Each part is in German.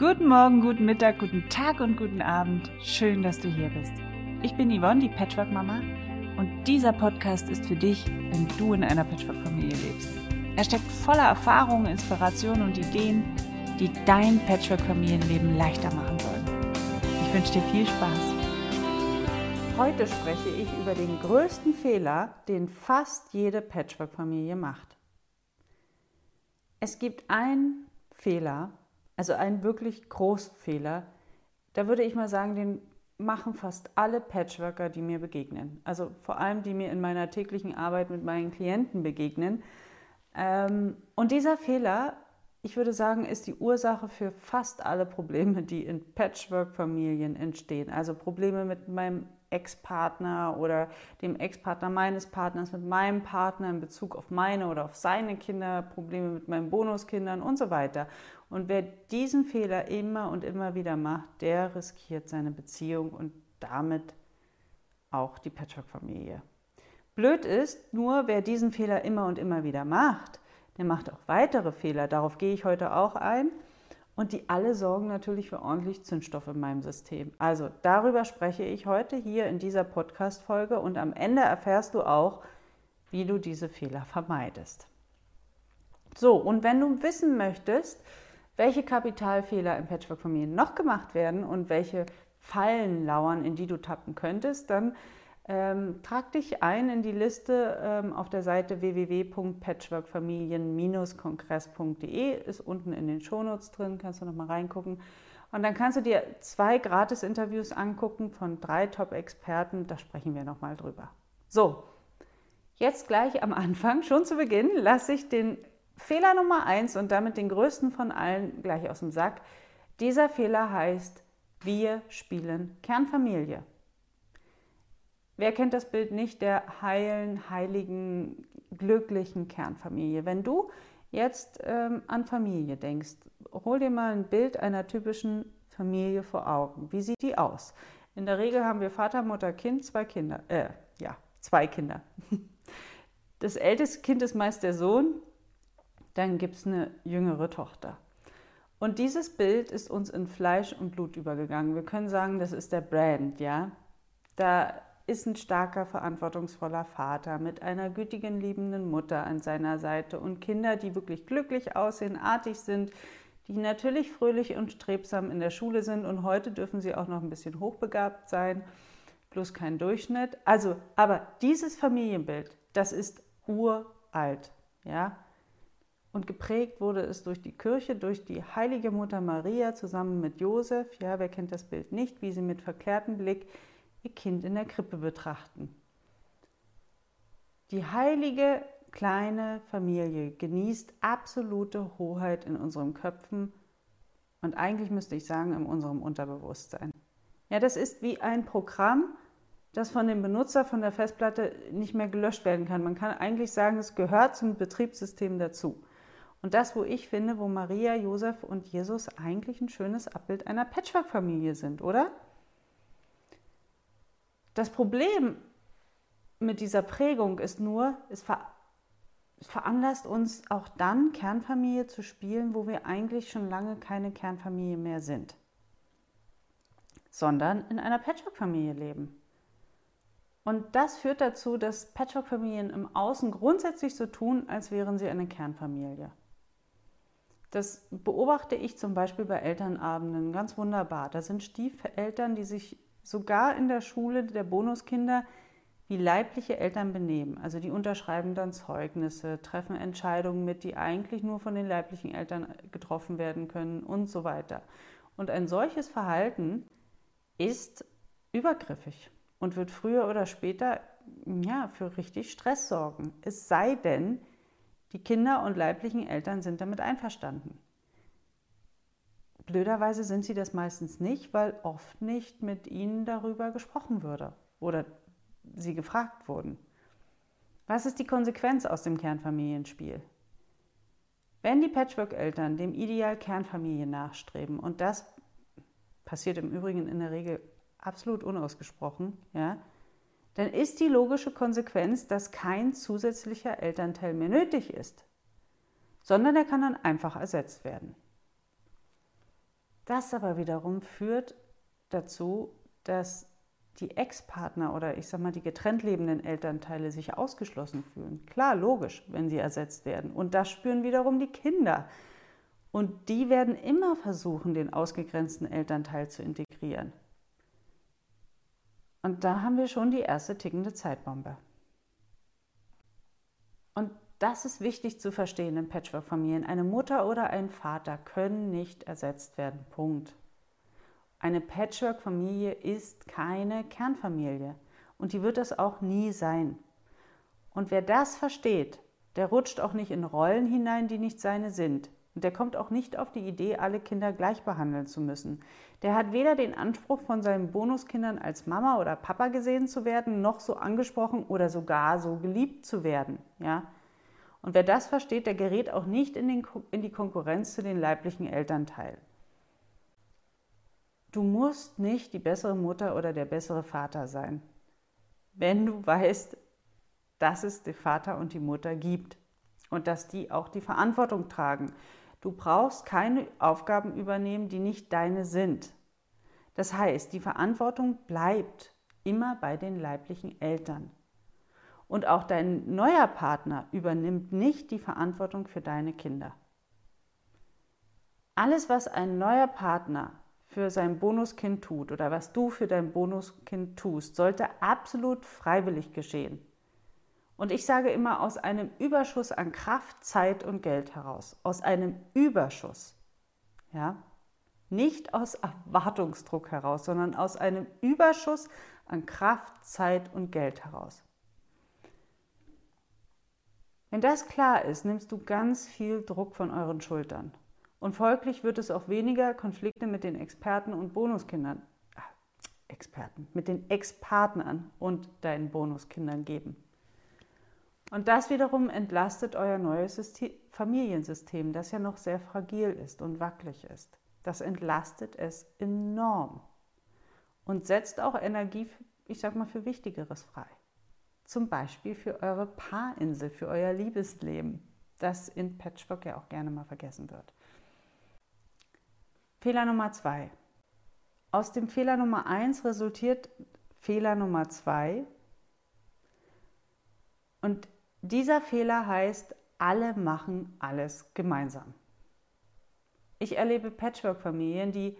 Guten Morgen, guten Mittag, guten Tag und guten Abend. Schön, dass du hier bist. Ich bin Yvonne, die Patchwork-Mama, und dieser Podcast ist für dich, wenn du in einer Patchwork-Familie lebst. Er steckt voller Erfahrungen, Inspirationen und Ideen, die dein Patchwork-Familienleben leichter machen sollen. Ich wünsche dir viel Spaß. Heute spreche ich über den größten Fehler, den fast jede Patchwork-Familie macht. Es gibt einen Fehler, also einen wirklich großen Fehler, da würde ich mal sagen, den machen fast alle Patchworker, die mir begegnen. Also vor allem, die mir in meiner täglichen Arbeit mit meinen Klienten begegnen. Ähm, und dieser Fehler, ich würde sagen, ist die Ursache für fast alle Probleme, die in Patchwork-Familien entstehen. Also Probleme mit meinem Ex-Partner oder dem Ex-Partner meines Partners, mit meinem Partner in Bezug auf meine oder auf seine Kinder, Probleme mit meinen Bonuskindern und so weiter. Und wer diesen Fehler immer und immer wieder macht, der riskiert seine Beziehung und damit auch die Patchwork-Familie. Blöd ist nur, wer diesen Fehler immer und immer wieder macht, der macht auch weitere Fehler. Darauf gehe ich heute auch ein. Und die alle sorgen natürlich für ordentlich Zündstoff in meinem System. Also darüber spreche ich heute hier in dieser Podcast-Folge und am Ende erfährst du auch, wie du diese Fehler vermeidest. So, und wenn du wissen möchtest, welche Kapitalfehler in Patchwork-Familien noch gemacht werden und welche Fallen lauern, in die du tappen könntest, dann ähm, trag dich ein in die Liste ähm, auf der Seite www.patchworkfamilien-kongress.de, ist unten in den Shownotes drin, kannst du nochmal reingucken. Und dann kannst du dir zwei Gratis-Interviews angucken von drei Top-Experten, da sprechen wir nochmal drüber. So, jetzt gleich am Anfang, schon zu Beginn, lasse ich den Fehler Nummer eins und damit den größten von allen gleich aus dem Sack. Dieser Fehler heißt, wir spielen Kernfamilie. Wer kennt das Bild nicht der heilen, heiligen, glücklichen Kernfamilie? Wenn du jetzt ähm, an Familie denkst, hol dir mal ein Bild einer typischen Familie vor Augen. Wie sieht die aus? In der Regel haben wir Vater, Mutter, Kind, zwei Kinder. Äh, ja, zwei Kinder. Das älteste Kind ist meist der Sohn, dann gibt es eine jüngere Tochter. Und dieses Bild ist uns in Fleisch und Blut übergegangen. Wir können sagen, das ist der Brand, ja. Da ist ein starker, verantwortungsvoller Vater mit einer gütigen, liebenden Mutter an seiner Seite und Kinder, die wirklich glücklich aussehen, artig sind, die natürlich fröhlich und strebsam in der Schule sind und heute dürfen sie auch noch ein bisschen hochbegabt sein, bloß kein Durchschnitt. Also, aber dieses Familienbild, das ist uralt, ja. Und geprägt wurde es durch die Kirche, durch die heilige Mutter Maria zusammen mit Josef. Ja, wer kennt das Bild nicht, wie sie mit verklärtem Blick ihr Kind in der Krippe betrachten. Die heilige kleine Familie genießt absolute Hoheit in unseren Köpfen und eigentlich müsste ich sagen in unserem Unterbewusstsein. Ja, das ist wie ein Programm, das von dem Benutzer von der Festplatte nicht mehr gelöscht werden kann. Man kann eigentlich sagen, es gehört zum Betriebssystem dazu. Und das, wo ich finde, wo Maria, Josef und Jesus eigentlich ein schönes Abbild einer Patchwork-Familie sind, oder? Das Problem mit dieser Prägung ist nur, es, ver veranlasst uns auch dann Kernfamilie zu spielen, wo wir eigentlich schon lange keine Kernfamilie mehr sind, sondern in einer Patchwork-Familie leben. Und das führt dazu, dass Patchwork-Familien im Außen grundsätzlich so tun, als wären sie eine Kernfamilie. Das beobachte ich zum Beispiel bei Elternabenden ganz wunderbar. Da sind Stiefeltern, die sich sogar in der Schule der Bonuskinder wie leibliche Eltern benehmen. Also die unterschreiben dann Zeugnisse, treffen Entscheidungen mit, die eigentlich nur von den leiblichen Eltern getroffen werden können und so weiter. Und ein solches Verhalten ist übergriffig und wird früher oder später ja, für richtig Stress sorgen. Es sei denn, die Kinder und leiblichen Eltern sind damit einverstanden. Blöderweise sind sie das meistens nicht, weil oft nicht mit ihnen darüber gesprochen würde oder sie gefragt wurden. Was ist die Konsequenz aus dem Kernfamilienspiel? Wenn die Patchwork-Eltern dem Ideal Kernfamilie nachstreben, und das passiert im Übrigen in der Regel absolut unausgesprochen, ja, dann ist die logische Konsequenz, dass kein zusätzlicher Elternteil mehr nötig ist, sondern er kann dann einfach ersetzt werden. Das aber wiederum führt dazu, dass die Ex-Partner oder ich sag mal die getrennt lebenden Elternteile sich ausgeschlossen fühlen. Klar, logisch, wenn sie ersetzt werden. Und das spüren wiederum die Kinder. Und die werden immer versuchen, den ausgegrenzten Elternteil zu integrieren. Und da haben wir schon die erste tickende Zeitbombe. Und das ist wichtig zu verstehen in Patchwork-Familien. Eine Mutter oder ein Vater können nicht ersetzt werden. Punkt. Eine Patchwork-Familie ist keine Kernfamilie und die wird es auch nie sein. Und wer das versteht, der rutscht auch nicht in Rollen hinein, die nicht seine sind. Und der kommt auch nicht auf die Idee, alle Kinder gleich behandeln zu müssen. Der hat weder den Anspruch, von seinen Bonuskindern als Mama oder Papa gesehen zu werden, noch so angesprochen oder sogar so geliebt zu werden. Ja? Und wer das versteht, der gerät auch nicht in, den, in die Konkurrenz zu den leiblichen Elternteilen. Du musst nicht die bessere Mutter oder der bessere Vater sein, wenn du weißt, dass es den Vater und die Mutter gibt und dass die auch die Verantwortung tragen. Du brauchst keine Aufgaben übernehmen, die nicht deine sind. Das heißt, die Verantwortung bleibt immer bei den leiblichen Eltern. Und auch dein neuer Partner übernimmt nicht die Verantwortung für deine Kinder. Alles, was ein neuer Partner für sein Bonuskind tut oder was du für dein Bonuskind tust, sollte absolut freiwillig geschehen. Und ich sage immer aus einem Überschuss an Kraft, Zeit und Geld heraus. Aus einem Überschuss. Ja? Nicht aus Erwartungsdruck heraus, sondern aus einem Überschuss an Kraft, Zeit und Geld heraus. Wenn das klar ist, nimmst du ganz viel Druck von euren Schultern. Und folglich wird es auch weniger Konflikte mit den Experten und Bonuskindern, äh, Experten, mit den Ex-Partnern und deinen Bonuskindern geben. Und das wiederum entlastet euer neues System, Familiensystem, das ja noch sehr fragil ist und wackelig ist. Das entlastet es enorm und setzt auch Energie, ich sag mal, für Wichtigeres frei. Zum Beispiel für eure Paarinsel, für euer Liebesleben, das in Patchwork ja auch gerne mal vergessen wird. Fehler Nummer zwei. Aus dem Fehler Nummer eins resultiert Fehler Nummer zwei. Und dieser Fehler heißt, alle machen alles gemeinsam. Ich erlebe Patchwork-Familien, die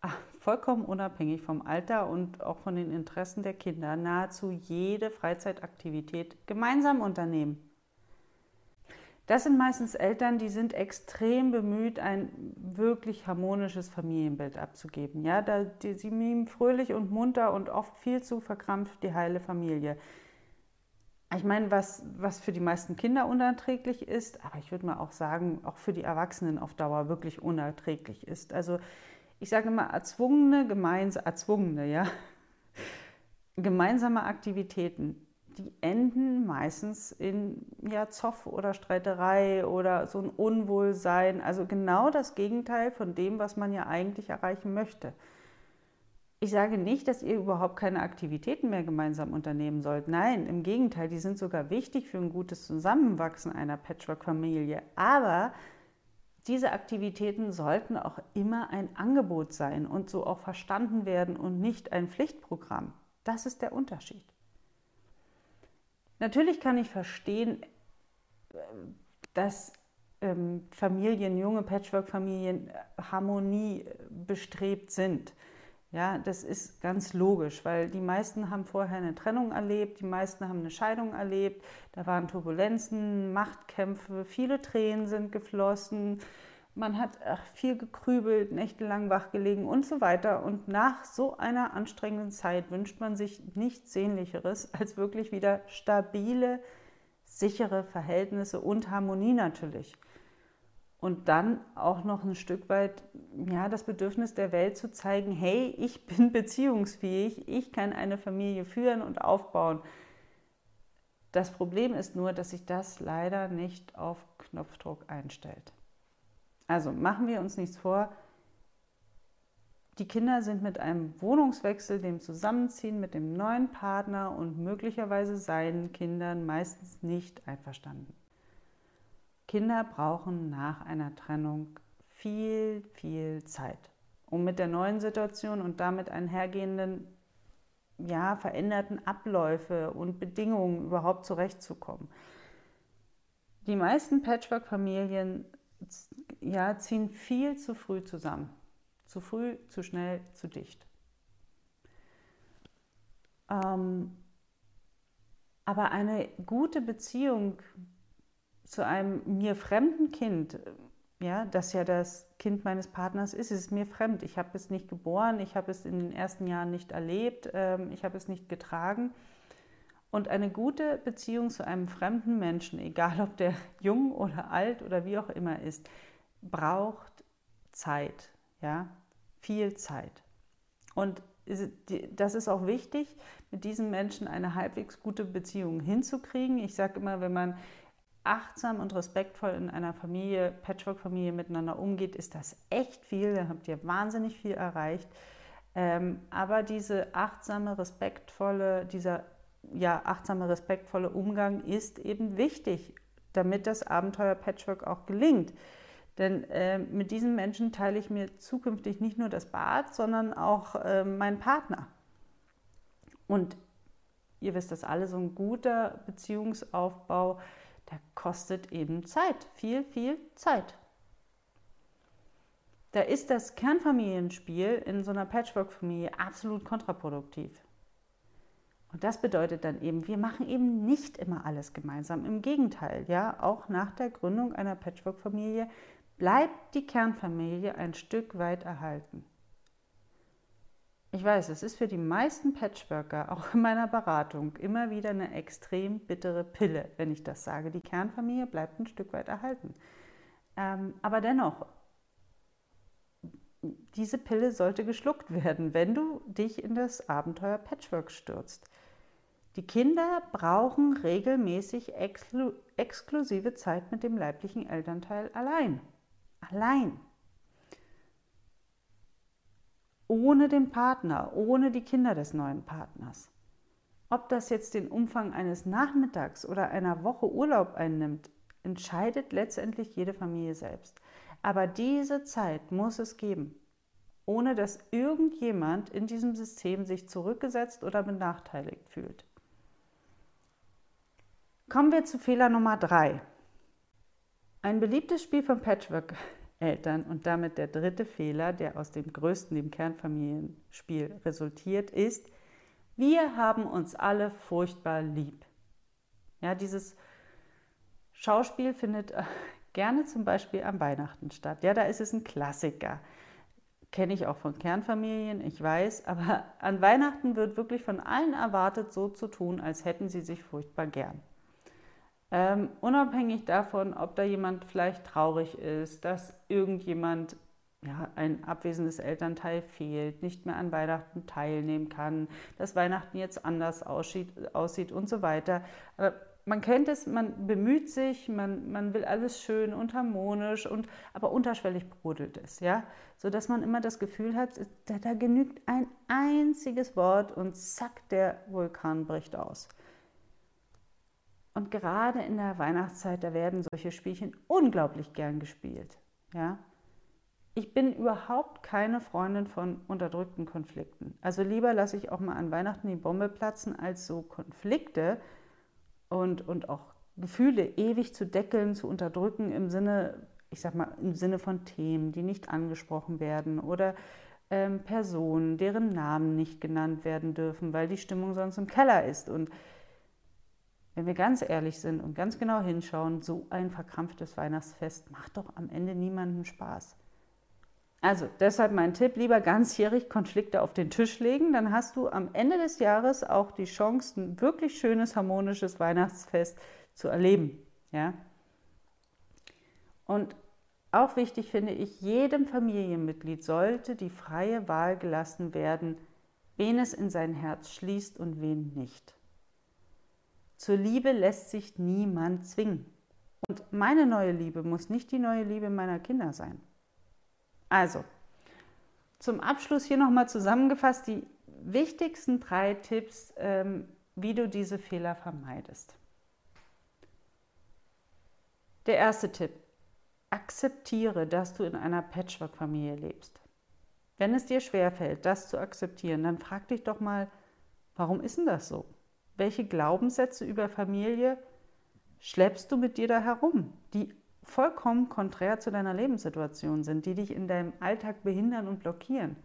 ach, vollkommen unabhängig vom Alter und auch von den Interessen der Kinder nahezu jede Freizeitaktivität gemeinsam unternehmen. Das sind meistens Eltern, die sind extrem bemüht, ein wirklich harmonisches Familienbild abzugeben. Ja, da, die, sie mimen fröhlich und munter und oft viel zu verkrampft die heile Familie. Ich meine, was, was für die meisten Kinder unerträglich ist, aber ich würde mal auch sagen, auch für die Erwachsenen auf Dauer wirklich unerträglich ist. Also ich sage mal, erzwungene, gemeinsame, erzwungene, ja, gemeinsame Aktivitäten die enden meistens in ja, Zoff oder Streiterei oder so ein Unwohlsein. Also genau das Gegenteil von dem, was man ja eigentlich erreichen möchte. Ich sage nicht, dass ihr überhaupt keine Aktivitäten mehr gemeinsam unternehmen sollt. Nein, im Gegenteil, die sind sogar wichtig für ein gutes Zusammenwachsen einer Patchwork-Familie. Aber diese Aktivitäten sollten auch immer ein Angebot sein und so auch verstanden werden und nicht ein Pflichtprogramm. Das ist der Unterschied. Natürlich kann ich verstehen, dass ähm, Familien, junge Patchwork-Familien äh, Harmonie äh, bestrebt sind. Ja, das ist ganz logisch, weil die meisten haben vorher eine Trennung erlebt, die meisten haben eine Scheidung erlebt, da waren Turbulenzen, Machtkämpfe, viele Tränen sind geflossen, man hat viel gekrübelt, nächtelang wachgelegen und so weiter. Und nach so einer anstrengenden Zeit wünscht man sich nichts Sehnlicheres als wirklich wieder stabile, sichere Verhältnisse und Harmonie natürlich. Und dann auch noch ein Stück weit ja, das Bedürfnis der Welt zu zeigen, hey, ich bin beziehungsfähig, ich kann eine Familie führen und aufbauen. Das Problem ist nur, dass sich das leider nicht auf Knopfdruck einstellt. Also machen wir uns nichts vor. Die Kinder sind mit einem Wohnungswechsel, dem Zusammenziehen mit dem neuen Partner und möglicherweise seinen Kindern meistens nicht einverstanden. Kinder brauchen nach einer Trennung viel, viel Zeit. um mit der neuen Situation und damit einhergehenden ja, veränderten Abläufe und Bedingungen überhaupt zurechtzukommen. Die meisten Patchwork-Familien ja, ziehen viel zu früh zusammen. Zu früh, zu schnell, zu dicht. Ähm, aber eine gute Beziehung zu einem mir fremden Kind, ja, das ja das Kind meines Partners ist, ist mir fremd. Ich habe es nicht geboren, ich habe es in den ersten Jahren nicht erlebt, ähm, ich habe es nicht getragen. Und eine gute Beziehung zu einem fremden Menschen, egal ob der jung oder alt oder wie auch immer ist, braucht Zeit, ja, viel Zeit. Und das ist auch wichtig, mit diesen Menschen eine halbwegs gute Beziehung hinzukriegen. Ich sage immer, wenn man achtsam und respektvoll in einer Familie, Patchwork-Familie miteinander umgeht, ist das echt viel. Da habt ihr wahnsinnig viel erreicht. Ähm, aber diese achtsame, respektvolle, dieser ja, achtsame, respektvolle Umgang ist eben wichtig, damit das Abenteuer Patchwork auch gelingt. Denn äh, mit diesen Menschen teile ich mir zukünftig nicht nur das Bad, sondern auch äh, meinen Partner. Und ihr wisst das alle, so ein guter Beziehungsaufbau der kostet eben Zeit, viel, viel Zeit. Da ist das Kernfamilienspiel in so einer Patchwork-Familie absolut kontraproduktiv. Und das bedeutet dann eben, wir machen eben nicht immer alles gemeinsam. Im Gegenteil, ja, auch nach der Gründung einer Patchwork-Familie bleibt die Kernfamilie ein Stück weit erhalten. Ich weiß, es ist für die meisten Patchworker, auch in meiner Beratung, immer wieder eine extrem bittere Pille, wenn ich das sage. Die Kernfamilie bleibt ein Stück weit erhalten. Ähm, aber dennoch, diese Pille sollte geschluckt werden, wenn du dich in das Abenteuer Patchwork stürzt. Die Kinder brauchen regelmäßig exklu exklusive Zeit mit dem leiblichen Elternteil allein. Allein. Ohne den Partner, ohne die Kinder des neuen Partners. Ob das jetzt den Umfang eines Nachmittags oder einer Woche Urlaub einnimmt, entscheidet letztendlich jede Familie selbst. Aber diese Zeit muss es geben, ohne dass irgendjemand in diesem System sich zurückgesetzt oder benachteiligt fühlt. Kommen wir zu Fehler Nummer drei. Ein beliebtes Spiel von Patchwork Eltern. Und damit der dritte Fehler, der aus dem größten, dem Kernfamilienspiel resultiert, ist, wir haben uns alle furchtbar lieb. Ja, dieses Schauspiel findet äh, gerne zum Beispiel am Weihnachten statt. Ja, da ist es ein Klassiker. Kenne ich auch von Kernfamilien, ich weiß, aber an Weihnachten wird wirklich von allen erwartet, so zu tun, als hätten sie sich furchtbar gern. Ähm, unabhängig davon, ob da jemand vielleicht traurig ist, dass irgendjemand, ja, ein abwesendes Elternteil fehlt, nicht mehr an Weihnachten teilnehmen kann, dass Weihnachten jetzt anders aussieht, aussieht und so weiter. Aber man kennt es, man bemüht sich, man, man will alles schön und harmonisch, und, aber unterschwellig brodelt es, ja, sodass man immer das Gefühl hat, da, da genügt ein einziges Wort und zack, der Vulkan bricht aus. Und gerade in der Weihnachtszeit, da werden solche Spielchen unglaublich gern gespielt. Ja? Ich bin überhaupt keine Freundin von unterdrückten Konflikten. Also lieber lasse ich auch mal an Weihnachten die Bombe platzen, als so Konflikte und, und auch Gefühle ewig zu deckeln, zu unterdrücken im Sinne, ich sag mal, im Sinne von Themen, die nicht angesprochen werden oder ähm, Personen, deren Namen nicht genannt werden dürfen, weil die Stimmung sonst im Keller ist. Und wenn wir ganz ehrlich sind und ganz genau hinschauen, so ein verkrampftes Weihnachtsfest macht doch am Ende niemandem Spaß. Also deshalb mein Tipp, lieber ganzjährig Konflikte auf den Tisch legen, dann hast du am Ende des Jahres auch die Chance, ein wirklich schönes, harmonisches Weihnachtsfest zu erleben. Ja? Und auch wichtig finde ich, jedem Familienmitglied sollte die freie Wahl gelassen werden, wen es in sein Herz schließt und wen nicht. Zur Liebe lässt sich niemand zwingen. Und meine neue Liebe muss nicht die neue Liebe meiner Kinder sein. Also, zum Abschluss hier nochmal zusammengefasst die wichtigsten drei Tipps, ähm, wie du diese Fehler vermeidest. Der erste Tipp. Akzeptiere, dass du in einer Patchwork-Familie lebst. Wenn es dir schwerfällt, das zu akzeptieren, dann frag dich doch mal, warum ist denn das so? Welche Glaubenssätze über Familie schleppst du mit dir da herum, die vollkommen konträr zu deiner Lebenssituation sind, die dich in deinem Alltag behindern und blockieren?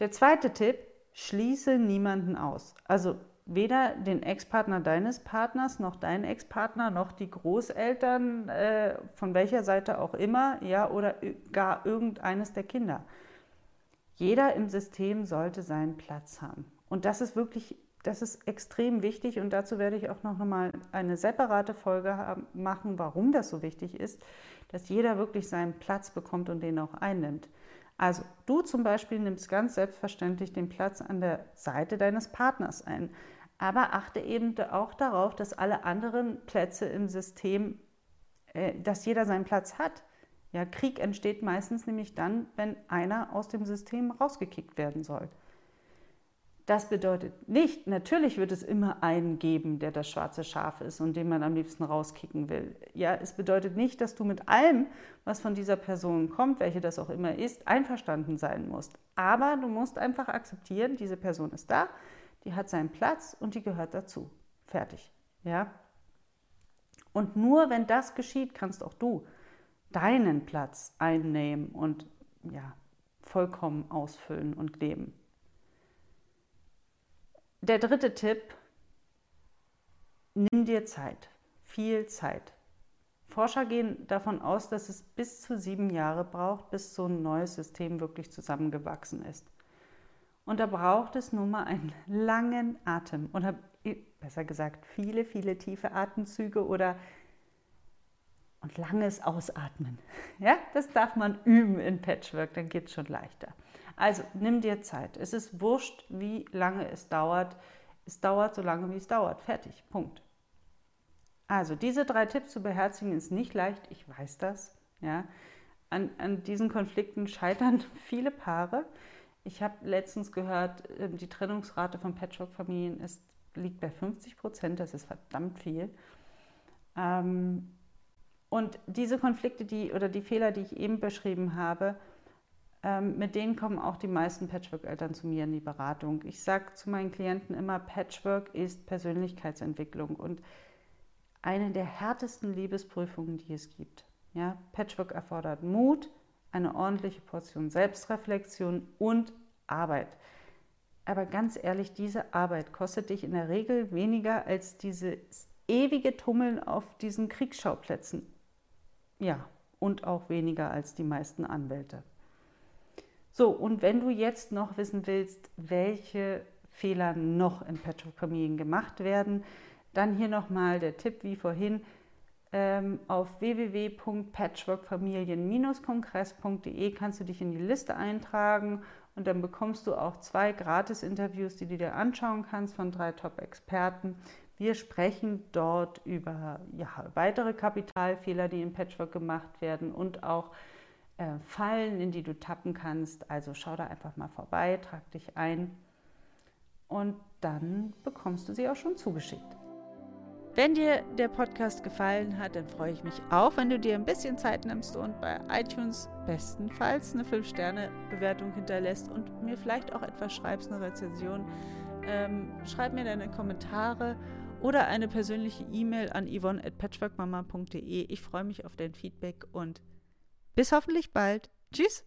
Der zweite Tipp, schließe niemanden aus. Also weder den Ex-Partner deines Partners, noch deinen Ex-Partner, noch die Großeltern, äh, von welcher Seite auch immer, ja, oder gar irgendeines der Kinder. Jeder im System sollte seinen Platz haben. Und das ist wirklich, das ist extrem wichtig und dazu werde ich auch noch mal eine separate Folge machen, warum das so wichtig ist, dass jeder wirklich seinen Platz bekommt und den auch einnimmt. Also du zum Beispiel nimmst ganz selbstverständlich den Platz an der Seite deines Partners ein, aber achte eben auch darauf, dass alle anderen Plätze im System, äh, dass jeder seinen Platz hat. Ja, Krieg entsteht meistens nämlich dann, wenn einer aus dem System rausgekickt werden soll. Das bedeutet nicht, natürlich wird es immer einen geben, der das schwarze Schaf ist und den man am liebsten rauskicken will. Ja, es bedeutet nicht, dass du mit allem, was von dieser Person kommt, welche das auch immer ist, einverstanden sein musst. Aber du musst einfach akzeptieren, diese Person ist da, die hat seinen Platz und die gehört dazu. Fertig. Ja? Und nur wenn das geschieht, kannst auch du deinen Platz einnehmen und ja, vollkommen ausfüllen und leben. Der dritte Tipp, nimm dir Zeit, viel Zeit. Forscher gehen davon aus, dass es bis zu sieben Jahre braucht, bis so ein neues System wirklich zusammengewachsen ist. Und da braucht es nun mal einen langen Atem oder besser gesagt viele, viele tiefe Atemzüge oder und langes Ausatmen. Ja, das darf man üben in Patchwork, dann geht es schon leichter. Also nimm dir Zeit. Es ist wurscht, wie lange es dauert. Es dauert so lange, wie es dauert. Fertig. Punkt. Also diese drei Tipps zu beherzigen ist nicht leicht. Ich weiß das. Ja. An, an diesen Konflikten scheitern viele Paare. Ich habe letztens gehört, ähm, die Trennungsrate von Patchwork-Familien liegt bei 50 Prozent. Das ist verdammt viel. Ähm, und diese Konflikte, die oder die Fehler, die ich eben beschrieben habe, ähm, mit denen kommen auch die meisten Patchwork-Eltern zu mir in die Beratung. Ich sage zu meinen Klienten immer, Patchwork ist Persönlichkeitsentwicklung und eine der härtesten Liebesprüfungen, die es gibt. Ja, Patchwork erfordert Mut, eine ordentliche Portion Selbstreflexion und Arbeit. Aber ganz ehrlich, diese Arbeit kostet dich in der Regel weniger als dieses ewige Tummeln auf diesen Kriegsschauplätzen. Ja, und auch weniger als die meisten Anwälte. So, und wenn du jetzt noch wissen willst, welche Fehler noch in Patchwork-Familien gemacht werden, dann hier nochmal der Tipp wie vorhin ähm, auf www.patchworkfamilien-kongress.de kannst du dich in die Liste eintragen und dann bekommst du auch zwei Gratis-Interviews, die du dir anschauen kannst von drei Top-Experten. Wir sprechen dort über ja, weitere Kapitalfehler, die in Patchwork gemacht werden und auch äh, Fallen, in die du tappen kannst. Also schau da einfach mal vorbei, trag dich ein und dann bekommst du sie auch schon zugeschickt. Wenn dir der Podcast gefallen hat, dann freue ich mich auch, wenn du dir ein bisschen Zeit nimmst und bei iTunes bestenfalls eine 5-Sterne-Bewertung hinterlässt und mir vielleicht auch etwas schreibst, eine Rezension. Ähm, schreib mir deine Kommentare oder eine persönliche E-Mail an yvonne.patchworkmama.de. Ich freue mich auf dein Feedback und bis hoffentlich bald. Tschüss!